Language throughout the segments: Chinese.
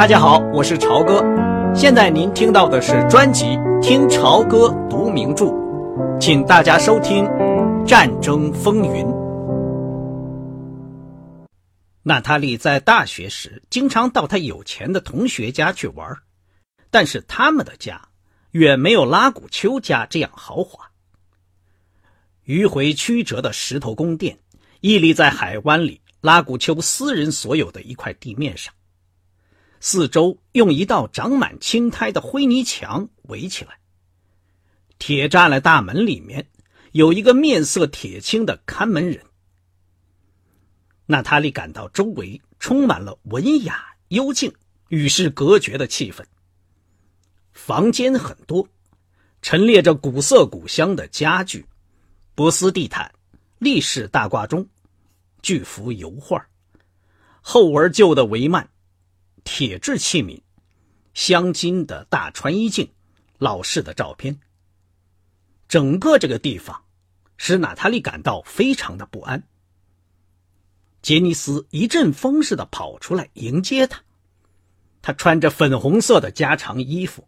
大家好，我是朝哥。现在您听到的是专辑《听朝歌读名著》，请大家收听《战争风云》。娜塔莉在大学时经常到她有钱的同学家去玩，但是他们的家远没有拉古丘家这样豪华。迂回曲折的石头宫殿屹立在海湾里拉古丘私人所有的一块地面上。四周用一道长满青苔的灰泥墙围起来。铁栅栏大门里面有一个面色铁青的看门人。娜塔莉感到周围充满了文雅、幽静、与世隔绝的气氛。房间很多，陈列着古色古香的家具、波斯地毯、立式大挂钟、巨幅油画、厚而旧的帷幔。铁质器皿、镶金的大穿衣镜、老式的照片，整个这个地方使娜塔莉感到非常的不安。杰尼斯一阵风似的跑出来迎接他，他穿着粉红色的加长衣服，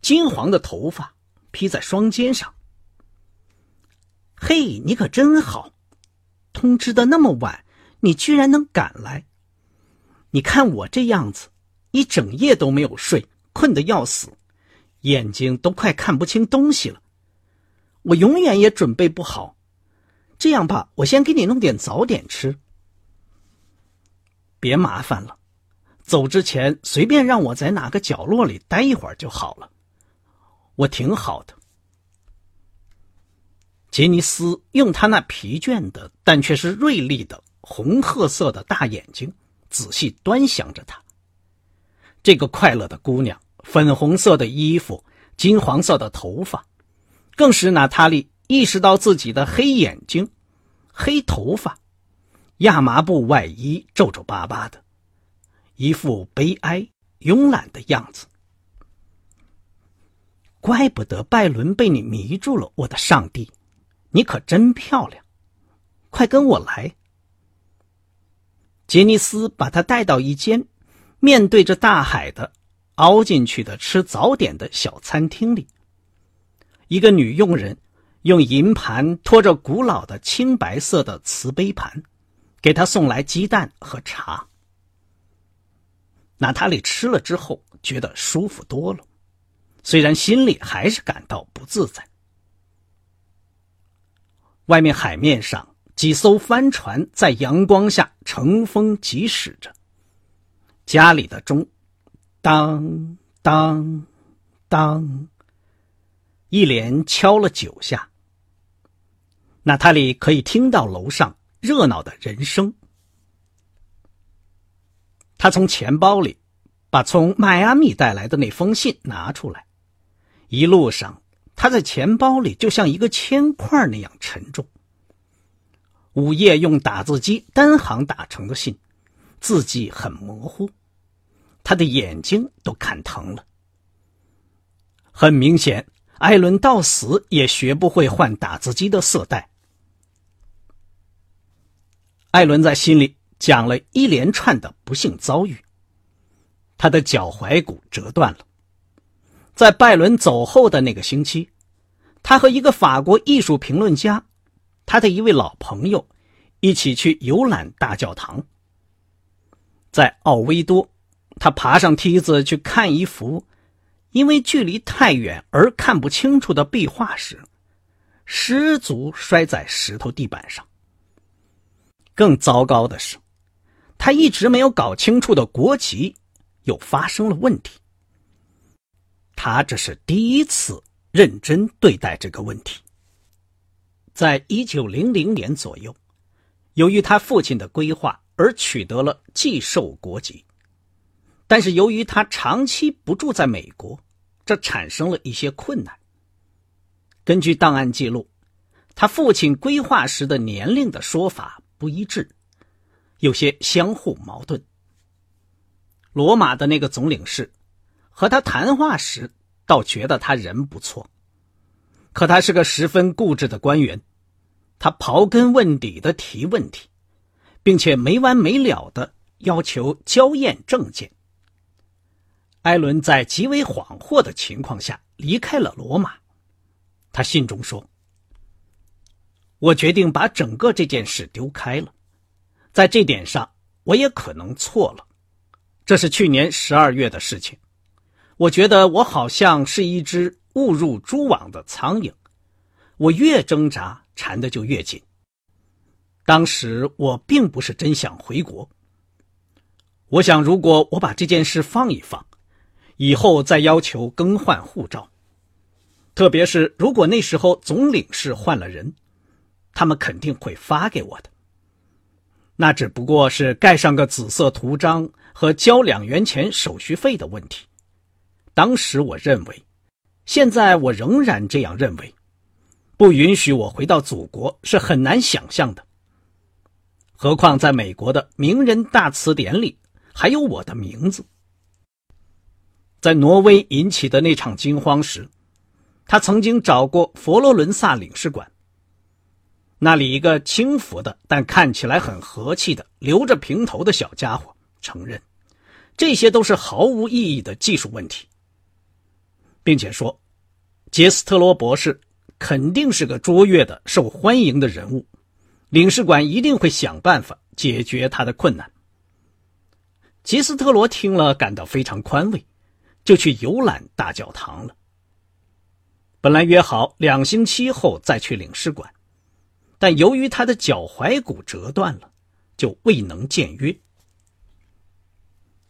金黄的头发披在双肩上。嘿，你可真好！通知的那么晚，你居然能赶来。你看我这样子。一整夜都没有睡，困得要死，眼睛都快看不清东西了。我永远也准备不好。这样吧，我先给你弄点早点吃。别麻烦了，走之前随便让我在哪个角落里待一会儿就好了。我挺好的。杰尼斯用他那疲倦的但却是锐利的红褐色的大眼睛仔细端详着他。这个快乐的姑娘，粉红色的衣服，金黄色的头发，更使娜塔莉意识到自己的黑眼睛、黑头发、亚麻布外衣皱皱巴巴的，一副悲哀、慵懒的样子。怪不得拜伦被你迷住了，我的上帝，你可真漂亮！快跟我来。杰尼斯把她带到一间。面对着大海的，凹进去的吃早点的小餐厅里，一个女佣人用银盘托着古老的青白色的瓷杯盘，给他送来鸡蛋和茶。娜塔莉吃了之后觉得舒服多了，虽然心里还是感到不自在。外面海面上几艘帆船在阳光下乘风疾驶着。家里的钟，当当当，一连敲了九下。娜塔莉可以听到楼上热闹的人声。他从钱包里把从迈阿密带来的那封信拿出来，一路上他在钱包里就像一个铅块那样沉重。午夜用打字机单行打成的信，字迹很模糊。他的眼睛都看疼了。很明显，艾伦到死也学不会换打字机的色带。艾伦在心里讲了一连串的不幸遭遇。他的脚踝骨折断了。在拜伦走后的那个星期，他和一个法国艺术评论家，他的一位老朋友，一起去游览大教堂。在奥维多。他爬上梯子去看一幅因为距离太远而看不清楚的壁画时，失足摔在石头地板上。更糟糕的是，他一直没有搞清楚的国籍又发生了问题。他这是第一次认真对待这个问题。在一九零零年左右，由于他父亲的规划而取得了寄售国籍。但是由于他长期不住在美国，这产生了一些困难。根据档案记录，他父亲规划时的年龄的说法不一致，有些相互矛盾。罗马的那个总领事和他谈话时，倒觉得他人不错，可他是个十分固执的官员，他刨根问底的提问题，并且没完没了的要求交验证件。艾伦在极为恍惚的情况下离开了罗马。他信中说：“我决定把整个这件事丢开了，在这点上我也可能错了。这是去年十二月的事情。我觉得我好像是一只误入蛛网的苍蝇，我越挣扎，缠的就越紧。当时我并不是真想回国。我想，如果我把这件事放一放，以后再要求更换护照。”特别是如果那时候总领事换了人，他们肯定会发给我的。那只不过是盖上个紫色图章和交两元钱手续费的问题。当时我认为，现在我仍然这样认为，不允许我回到祖国是很难想象的。何况在美国的名人大词典里还有我的名字。在挪威引起的那场惊慌时。他曾经找过佛罗伦萨领事馆，那里一个轻浮的但看起来很和气的留着平头的小家伙承认，这些都是毫无意义的技术问题，并且说，杰斯特罗博士肯定是个卓越的、受欢迎的人物，领事馆一定会想办法解决他的困难。吉斯特罗听了感到非常宽慰，就去游览大教堂了。本来约好两星期后再去领事馆，但由于他的脚踝骨折断了，就未能见约。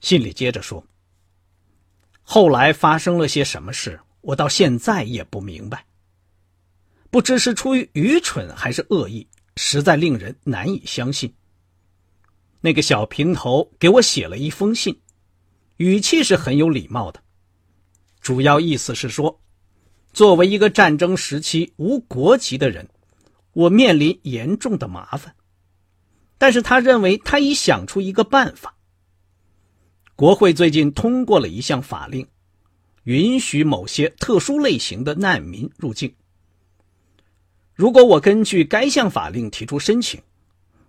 信里接着说：“后来发生了些什么事，我到现在也不明白。不知是出于愚蠢还是恶意，实在令人难以相信。那个小平头给我写了一封信，语气是很有礼貌的，主要意思是说。”作为一个战争时期无国籍的人，我面临严重的麻烦。但是他认为他已想出一个办法。国会最近通过了一项法令，允许某些特殊类型的难民入境。如果我根据该项法令提出申请，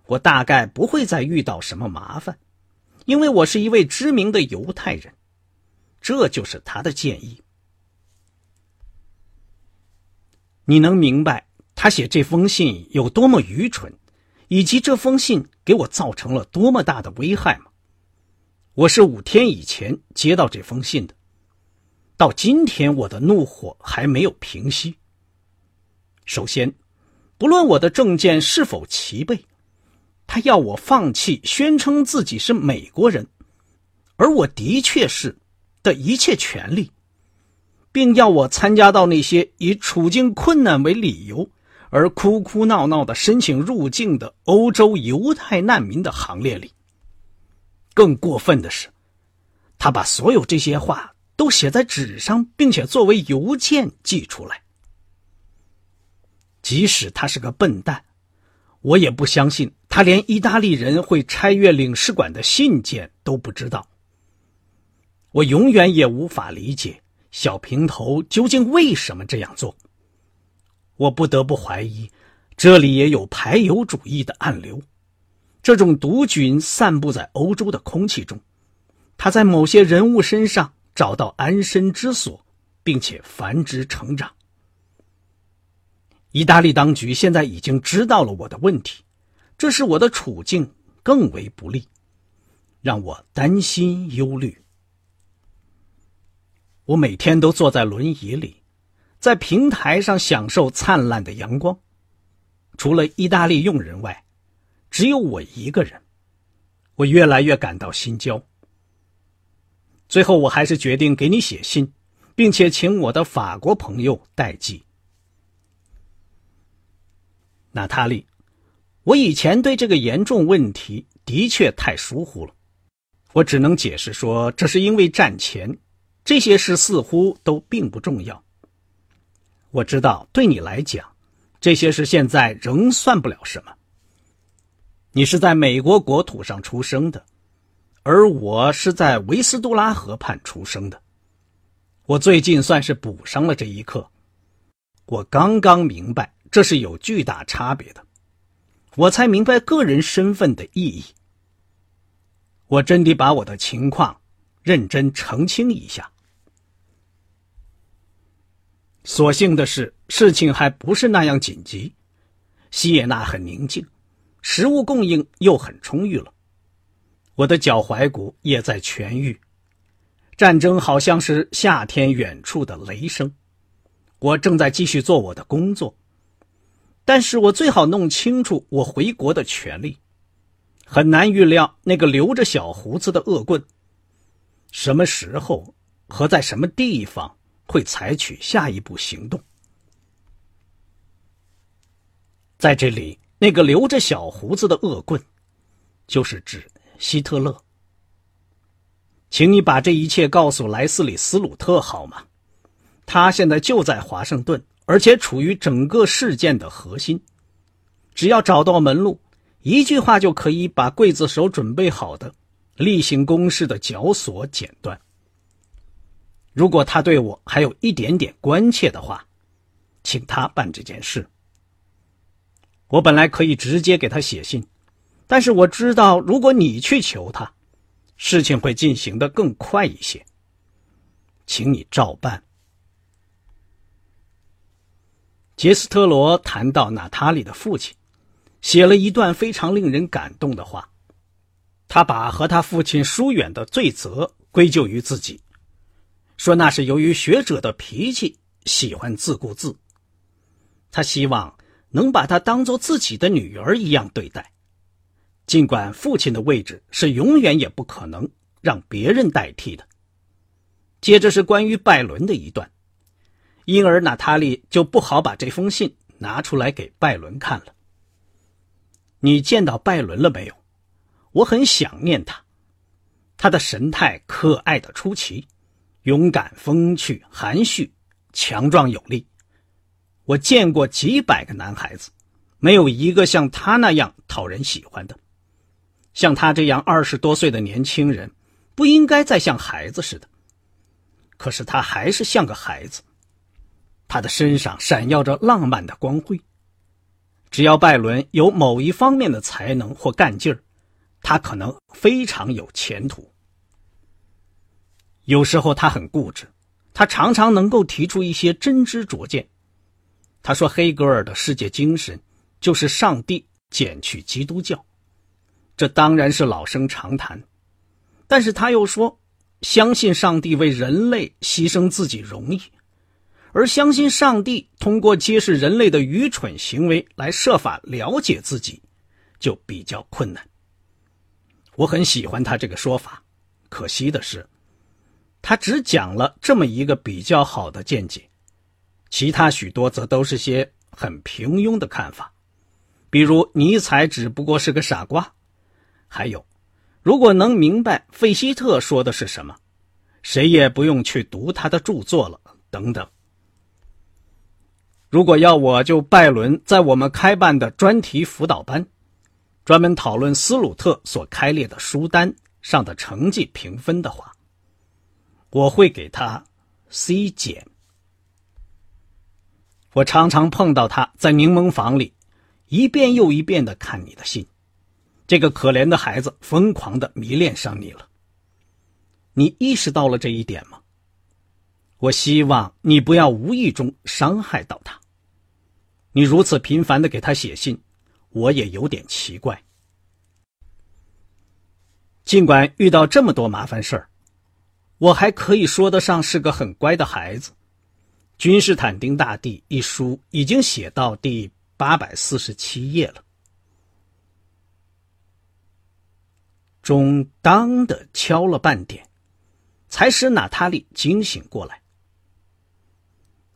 我大概不会再遇到什么麻烦，因为我是一位知名的犹太人。这就是他的建议。你能明白他写这封信有多么愚蠢，以及这封信给我造成了多么大的危害吗？我是五天以前接到这封信的，到今天我的怒火还没有平息。首先，不论我的证件是否齐备，他要我放弃宣称自己是美国人，而我的确是的一切权利。并要我参加到那些以处境困难为理由而哭哭闹闹的申请入境的欧洲犹太难民的行列里。更过分的是，他把所有这些话都写在纸上，并且作为邮件寄出来。即使他是个笨蛋，我也不相信他连意大利人会拆阅领事馆的信件都不知道。我永远也无法理解。小平头究竟为什么这样做？我不得不怀疑，这里也有排犹主义的暗流。这种毒菌散布在欧洲的空气中，它在某些人物身上找到安身之所，并且繁殖成长。意大利当局现在已经知道了我的问题，这使我的处境更为不利，让我担心忧虑。我每天都坐在轮椅里，在平台上享受灿烂的阳光。除了意大利佣人外，只有我一个人。我越来越感到心焦。最后，我还是决定给你写信，并且请我的法国朋友代寄。娜塔莉，我以前对这个严重问题的确太疏忽了。我只能解释说，这是因为战前。这些事似乎都并不重要。我知道，对你来讲，这些事现在仍算不了什么。你是在美国国土上出生的，而我是在维斯杜拉河畔出生的。我最近算是补上了这一课。我刚刚明白这是有巨大差别的，我才明白个人身份的意义。我真的把我的情况。认真澄清一下。所幸的是，事情还不是那样紧急，西耶纳很宁静，食物供应又很充裕了，我的脚踝骨也在痊愈。战争好像是夏天远处的雷声，我正在继续做我的工作，但是我最好弄清楚我回国的权利。很难预料那个留着小胡子的恶棍，什么时候和在什么地方会采取下一步行动。在这里，那个留着小胡子的恶棍，就是指希特勒。请你把这一切告诉莱斯里斯鲁特好吗？他现在就在华盛顿，而且处于整个事件的核心。只要找到门路，一句话就可以把刽子手准备好的例行公事的绞索剪断。如果他对我还有一点点关切的话，请他办这件事。我本来可以直接给他写信，但是我知道，如果你去求他。事情会进行的更快一些，请你照办。杰斯特罗谈到娜塔莉的父亲，写了一段非常令人感动的话。他把和他父亲疏远的罪责归咎于自己，说那是由于学者的脾气喜欢自顾自。他希望能把她当做自己的女儿一样对待。尽管父亲的位置是永远也不可能让别人代替的。接着是关于拜伦的一段，因而娜塔莉就不好把这封信拿出来给拜伦看了。你见到拜伦了没有？我很想念他，他的神态可爱的出奇，勇敢风趣，含蓄，强壮有力。我见过几百个男孩子，没有一个像他那样讨人喜欢的。像他这样二十多岁的年轻人，不应该再像孩子似的。可是他还是像个孩子，他的身上闪耀着浪漫的光辉。只要拜伦有某一方面的才能或干劲儿，他可能非常有前途。有时候他很固执，他常常能够提出一些真知灼见。他说黑格尔的世界精神就是上帝减去基督教。这当然是老生常谈，但是他又说，相信上帝为人类牺牲自己容易，而相信上帝通过揭示人类的愚蠢行为来设法了解自己，就比较困难。我很喜欢他这个说法，可惜的是，他只讲了这么一个比较好的见解，其他许多则都是些很平庸的看法，比如尼采只不过是个傻瓜。还有，如果能明白费希特说的是什么，谁也不用去读他的著作了。等等。如果要我就拜伦在我们开办的专题辅导班，专门讨论斯鲁特所开列的书单上的成绩评分的话，我会给他 C 减。我常常碰到他在柠檬房里，一遍又一遍的看你的信。这个可怜的孩子疯狂的迷恋上你了。你意识到了这一点吗？我希望你不要无意中伤害到他。你如此频繁的给他写信，我也有点奇怪。尽管遇到这么多麻烦事儿，我还可以说得上是个很乖的孩子。《君士坦丁大帝》一书已经写到第八百四十七页了。钟当的敲了半点，才使娜塔莉惊醒过来。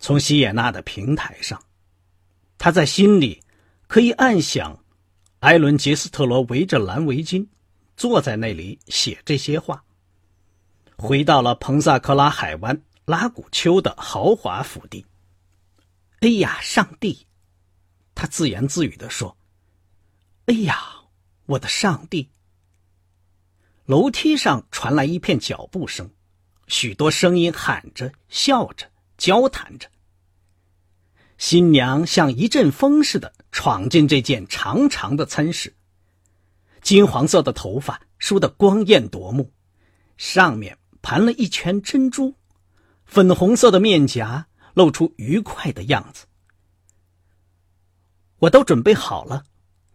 从西野纳的平台上，他在心里可以暗想：艾伦·杰斯特罗围着蓝围巾，坐在那里写这些话。回到了彭萨克拉海湾拉古丘的豪华府邸。哎呀，上帝！他自言自语地说：“哎呀，我的上帝！”楼梯上传来一片脚步声，许多声音喊着、笑着、交谈着。新娘像一阵风似的闯进这件长长的餐室，金黄色的头发梳得光艳夺目，上面盘了一圈珍珠，粉红色的面颊露出愉快的样子。我都准备好了，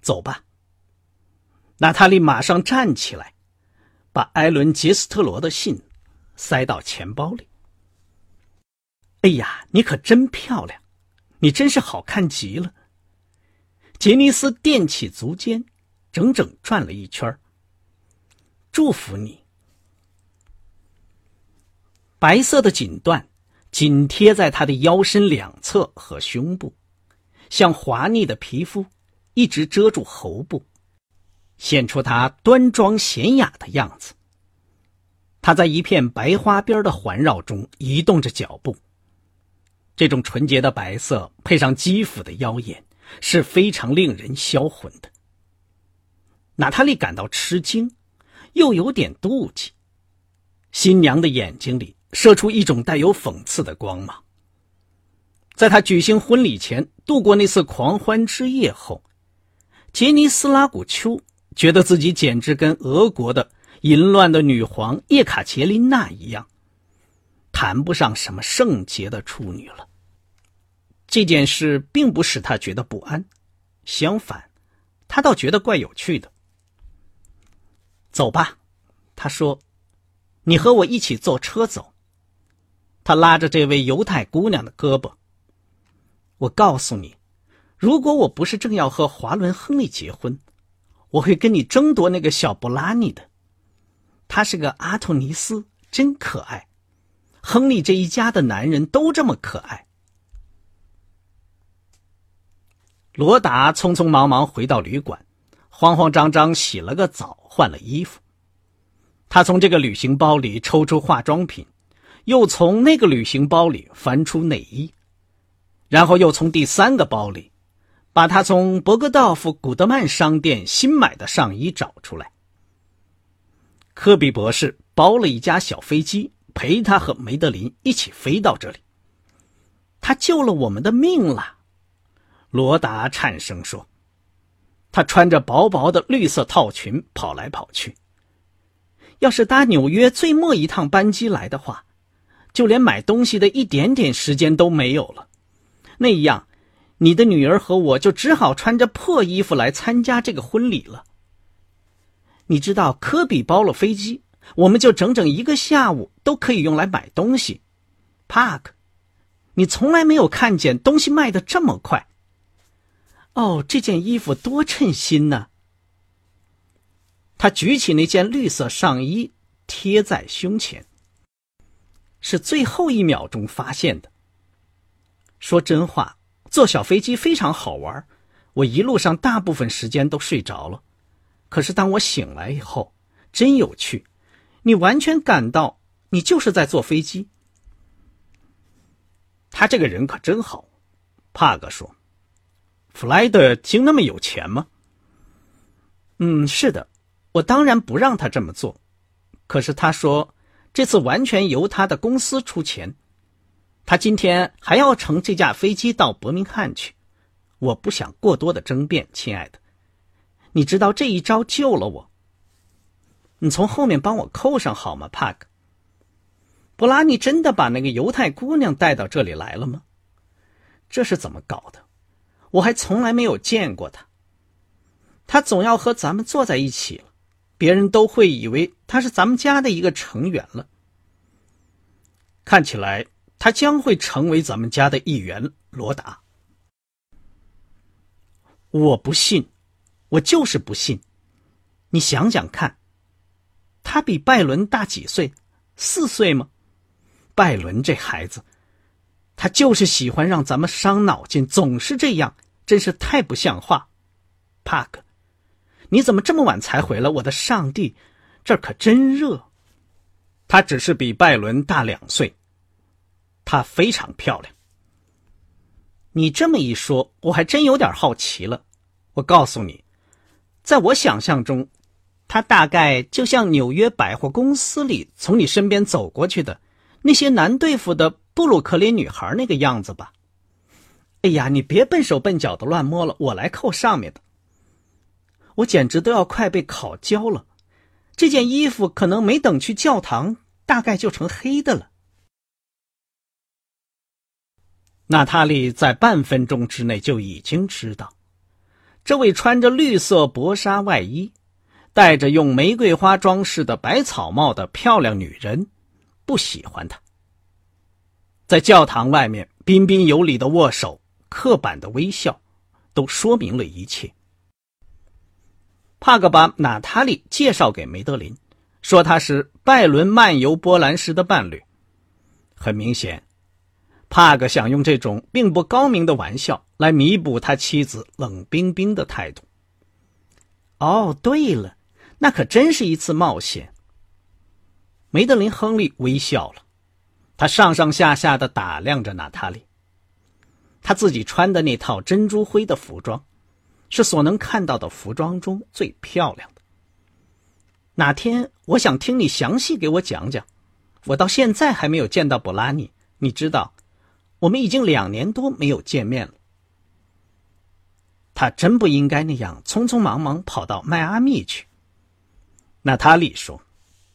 走吧。娜塔莉马上站起来，把艾伦·杰斯特罗的信塞到钱包里。哎呀，你可真漂亮，你真是好看极了。杰尼斯踮起足尖，整整转了一圈。祝福你。白色的锦缎紧贴在他的腰身两侧和胸部。像滑腻的皮肤，一直遮住喉部，显出他端庄娴雅的样子。他在一片白花边的环绕中移动着脚步。这种纯洁的白色配上肌肤的妖艳，是非常令人销魂的。娜塔莉感到吃惊，又有点妒忌。新娘的眼睛里射出一种带有讽刺的光芒。在他举行婚礼前度过那次狂欢之夜后，杰尼斯拉古丘觉得自己简直跟俄国的淫乱的女皇叶卡捷琳娜一样，谈不上什么圣洁的处女了。这件事并不使他觉得不安，相反，他倒觉得怪有趣的。走吧，他说：“你和我一起坐车走。”他拉着这位犹太姑娘的胳膊。我告诉你，如果我不是正要和华伦·亨利结婚，我会跟你争夺那个小布拉尼的。他是个阿托尼斯，真可爱。亨利这一家的男人都这么可爱。罗达匆匆忙忙回到旅馆，慌慌张张洗了个澡，换了衣服。他从这个旅行包里抽出化妆品，又从那个旅行包里翻出内衣。然后又从第三个包里，把他从伯格道夫古德曼商店新买的上衣找出来。科比博士包了一架小飞机，陪他和梅德林一起飞到这里。他救了我们的命了，罗达颤声说。他穿着薄薄的绿色套裙跑来跑去。要是搭纽约最末一趟班机来的话，就连买东西的一点点时间都没有了。那样，你的女儿和我就只好穿着破衣服来参加这个婚礼了。你知道，科比包了飞机，我们就整整一个下午都可以用来买东西。帕克，你从来没有看见东西卖的这么快。哦，这件衣服多称心呢。他举起那件绿色上衣，贴在胸前。是最后一秒钟发现的。说真话，坐小飞机非常好玩。我一路上大部分时间都睡着了，可是当我醒来以后，真有趣。你完全感到你就是在坐飞机。他这个人可真好，帕格说。弗莱德竟那么有钱吗？嗯，是的。我当然不让他这么做，可是他说这次完全由他的公司出钱。他今天还要乘这架飞机到伯明翰去，我不想过多的争辩，亲爱的。你知道这一招救了我。你从后面帮我扣上好吗，帕克？布拉尼真的把那个犹太姑娘带到这里来了吗？这是怎么搞的？我还从来没有见过他。他总要和咱们坐在一起了，别人都会以为他是咱们家的一个成员了。看起来。他将会成为咱们家的一员，罗达。我不信，我就是不信。你想想看，他比拜伦大几岁？四岁吗？拜伦这孩子，他就是喜欢让咱们伤脑筋，总是这样，真是太不像话。帕克，你怎么这么晚才回来？我的上帝，这可真热。他只是比拜伦大两岁。她非常漂亮。你这么一说，我还真有点好奇了。我告诉你，在我想象中，他大概就像纽约百货公司里从你身边走过去的那些难对付的布鲁克林女孩那个样子吧。哎呀，你别笨手笨脚的乱摸了，我来扣上面的。我简直都要快被烤焦了。这件衣服可能没等去教堂大概就成黑的了。娜塔莉在半分钟之内就已经知道，这位穿着绿色薄纱外衣、戴着用玫瑰花装饰的白草帽的漂亮女人不喜欢他。在教堂外面，彬彬有礼的握手、刻板的微笑，都说明了一切。帕格把娜塔莉介绍给梅德林，说他是拜伦漫游波兰时的伴侣。很明显。帕格想用这种并不高明的玩笑来弥补他妻子冷冰冰的态度。哦，对了，那可真是一次冒险。梅德林·亨利微笑了，他上上下下的打量着娜塔莉。他自己穿的那套珍珠灰的服装，是所能看到的服装中最漂亮的。哪天我想听你详细给我讲讲。我到现在还没有见到博拉尼，你知道。我们已经两年多没有见面了。他真不应该那样匆匆忙忙跑到迈阿密去。娜塔莉说：“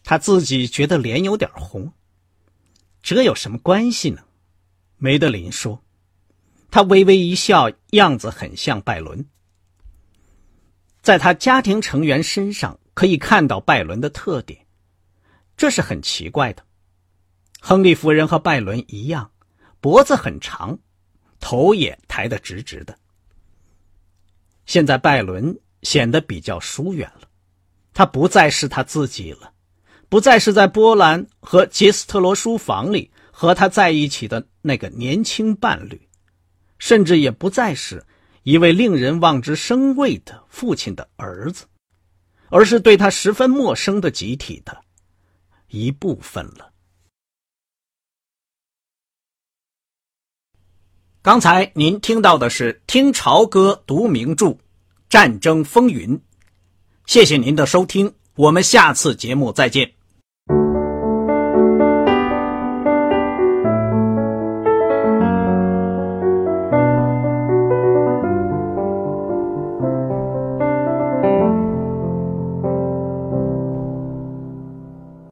他自己觉得脸有点红。”这有什么关系呢？梅德林说：“他微微一笑，样子很像拜伦。在他家庭成员身上可以看到拜伦的特点，这是很奇怪的。亨利夫人和拜伦一样。”脖子很长，头也抬得直直的。现在拜伦显得比较疏远了，他不再是他自己了，不再是在波兰和杰斯特罗书房里和他在一起的那个年轻伴侣，甚至也不再是一位令人望之生畏的父亲的儿子，而是对他十分陌生的集体的一部分了。刚才您听到的是《听潮歌读名著：战争风云》，谢谢您的收听，我们下次节目再见。